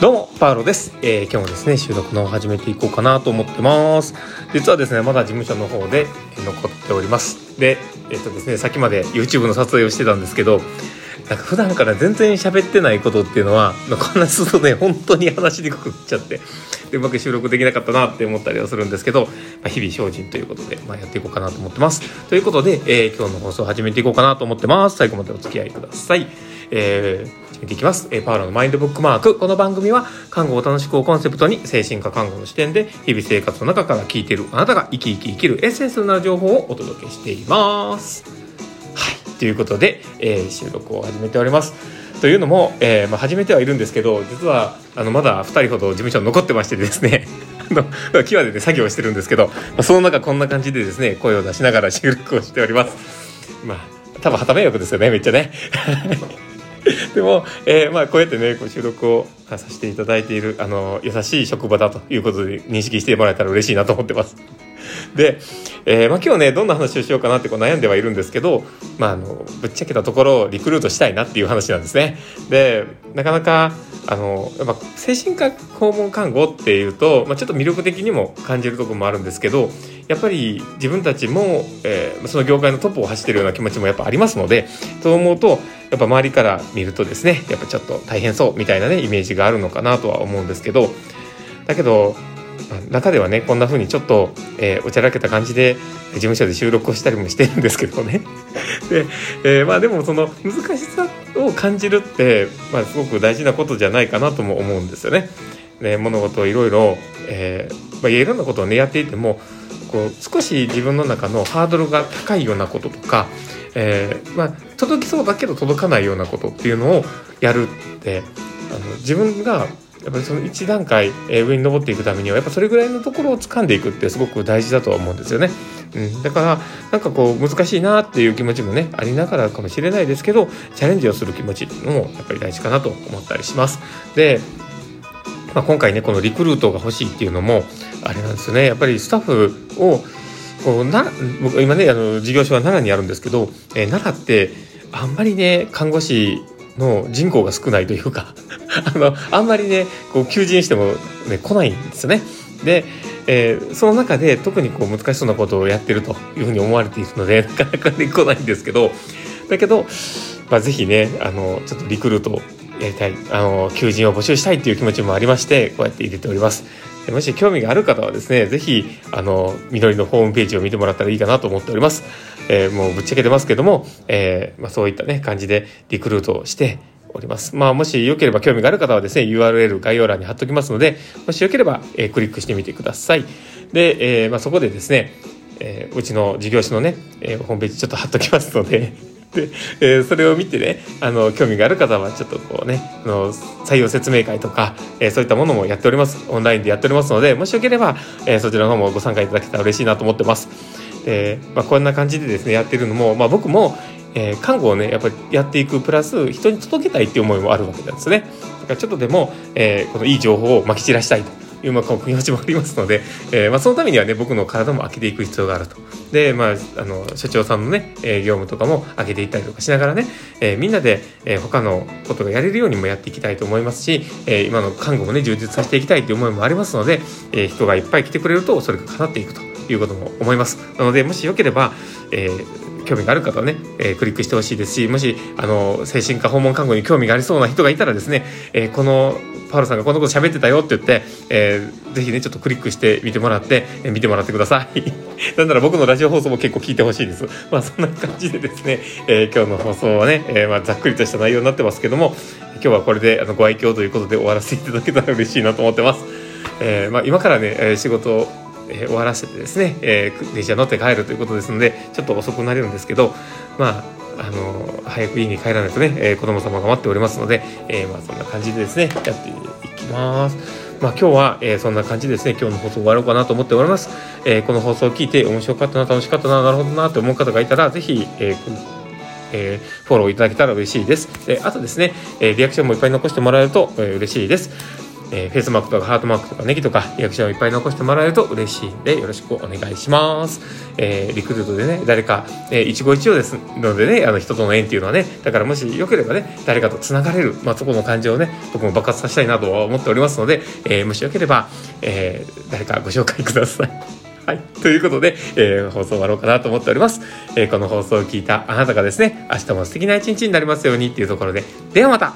どうも、パウロです。えー今日もですね、収録の始めていこうかなと思ってます。実はですね、まだ事務所の方で残っております。で、えっ、とですね、さっきまで YouTube の撮影をしてたんですけど、なんか普段から全然喋ってないことっていうのは、こんなするとね、本当に話しにくくっちゃって、でうまく収録できなかったなって思ったりはするんですけど、まあ、日々精進ということで、まあ、やっていこうかなと思ってます。ということで、えー今日の放送を始めていこうかなと思ってます。最後までお付き合いください。えー始めていきます、えパウロのマインドブックマーク。この番組は看護を楽しくをコンセプトに精神科看護の視点で日々生活の中から聞いているあなたが生き生き生きるエッセンスな情報をお届けしています。はい。ということで、えー収録を始めております。というのも、えーまあ、始めてはいるんですけど実はあのまだ2人ほど事務所に残ってましてですね。あの際でね作業してるんですけど、まあ、その中こんな感じでですね声を出しながら収録をしております。まあ多分旗迷惑ですよねめっちゃね。でも、えーまあ、こうやってねこう収録をさせていただいているあの優しい職場だということで認識してもらえたら嬉しいなと思ってます。で、えーまあ、今日ねどんな話をしようかなってこう悩んではいるんですけど、まあ、あのぶっちゃけたところをリクルートしたいなっていう話なんですね。でなかなかあのやっぱ精神科訪問看護っていうと、まあ、ちょっと魅力的にも感じるところもあるんですけどやっぱり自分たちも、えーその業界のトップを走ってるような気持ちもやっぱありますのでそう思うとやっぱ周りから見るとですねやっぱちょっと大変そうみたいなねイメージがあるのかなとは思うんですけどだけど中ではねこんな風にちょっと、えーおちゃらけた感じで事務所で収録をしたりもしてるんですけどね。で、えーまあでもその難しさを感じるって、まあ、すごく大事なことじゃないかなとも思うんですよね。ね物事をいろいろ、えーまあ、いろんなことをねやっていてもこう少し自分の中のハードルが高いようなこととか、えーまあ、届きそうだけど届かないようなことっていうのをやるってあの自分がやっぱりその一段階、えー上に登っていくためにはやっぱそれぐらいのところを掴んでいくってすごく大事だとは思うんですよね。うん、だからなんかこう難しいなっていう気持ちもねありながらかもしれないですけどチャレンジをする気持ちっていうのもやっぱり大事かなと思ったりします。でまあ、今回ねこのリクルートが欲しいっていうのもあれなんですよねやっぱりスタッフをこうな僕今ねあの事業所は奈良にあるんですけど、えー奈良ってあんまりね看護師の人口が少ないというか あのあんまりねこう求人しても、ね、来ないんですよね。でえーその中で特にこう難しそうなことをやってるというふうに思われているので なかなかね来ないんですけどだけど、まあ、ぜひねあのちょっとリクルートやりたいあの求人を募集したいっていう気持ちもありましてこうやって入れておりますもし興味がある方はですねぜひあの緑のホームページを見てもらったらいいかなと思っております、えーもうぶっちゃけてますけども、えーまあ、そういったね感じでリクルートをしております。まあ、もしよければ興味がある方はですね、URL 概要欄に貼っときますので、もしよければ、えークリックしてみてください。で、えーまあ、そこでですね、えーうちの事業所のね、えホームページちょっと貼っときますので、で、えーそれを見てね、あの、興味がある方は、ちょっとこうね、あの、採用説明会とか、えーそういったものもやっております。オンラインでやっておりますので、もしよければ、えーそちらの方もご参加いただけたら嬉しいなと思ってます。で、まあ、こんな感じでですね、やってるのも、まあ、僕も、えー看護をね、やっぱりやっていくプラス、人に届けたいっていう思いもあるわけなんですね。だからちょっとでも、えーこのいい情報をまき散らしたいという、まあ、こう気持ちもありますので、えーまあ、そのためにはね、僕の体も開けていく必要があると。で、まあ、あの、所長さんのね、えー業務とかも開けていったりとかしながらね、えーみんなで、えー他のことがやれるようにもやっていきたいと思いますし、えー今の看護もね、充実させていきたいという思いもありますので、えー人がいっぱい来てくれると、それが叶っていくということも思います。なので、もしよければ、えー興味がある方はね、えークリックしてほしいですしもしあの精神科訪問看護に興味がありそうな人がいたらですね、えーこのパウロさんがこのこと喋ってたよって言って、えーぜひねちょっとクリックして見てもらって、えー見てもらってください。なんなら僕のラジオ放送も結構聞いてほしいです。まあそんな感じでですね、えー今日の放送はね、えーまあ、ざっくりとした内容になってますけども今日はこれであのご愛嬌ということで終わらせていただけたら嬉しいなと思ってます、えーまあ、今からね、えー仕事をえー終わらせてですね、えー電車乗って帰るということですのでちょっと遅くなれるんですけどまああの早く家に帰らないとね、えー子供様が待っておりますので、えーまあ、そんな感じでですねやっていきます。まあ、今日は、えーそんな感じでですね今日の放送終わろうかなと思っております、えーこの放送を聞いて面白かったな楽しかったななるほどなと思う方がいたらぜひ、えーえーフォローいただけたら嬉しいです。であとですね、えーリアクションもいっぱい残してもらえると、えー嬉しいです。えー、フェイスマークとかハートマークとかネギとかリアクションをいっぱい残してもらえると嬉しいんでよろしくお願いします。えー、リクルートでね、誰か、えー、一期一会ですのでね、あの人との縁っていうのはね、だからもしよければね、誰かと繋がれる、まあ、そこの感情をね、僕も爆発させたいなとは思っておりますので、えー、もしよければ、えー、誰かご紹介ください。はい。ということで、えー、放送終わろうかなと思っております。えー、この放送を聞いたあなたがですね、明日も素敵な一日になりますようにっていうところで、ではまた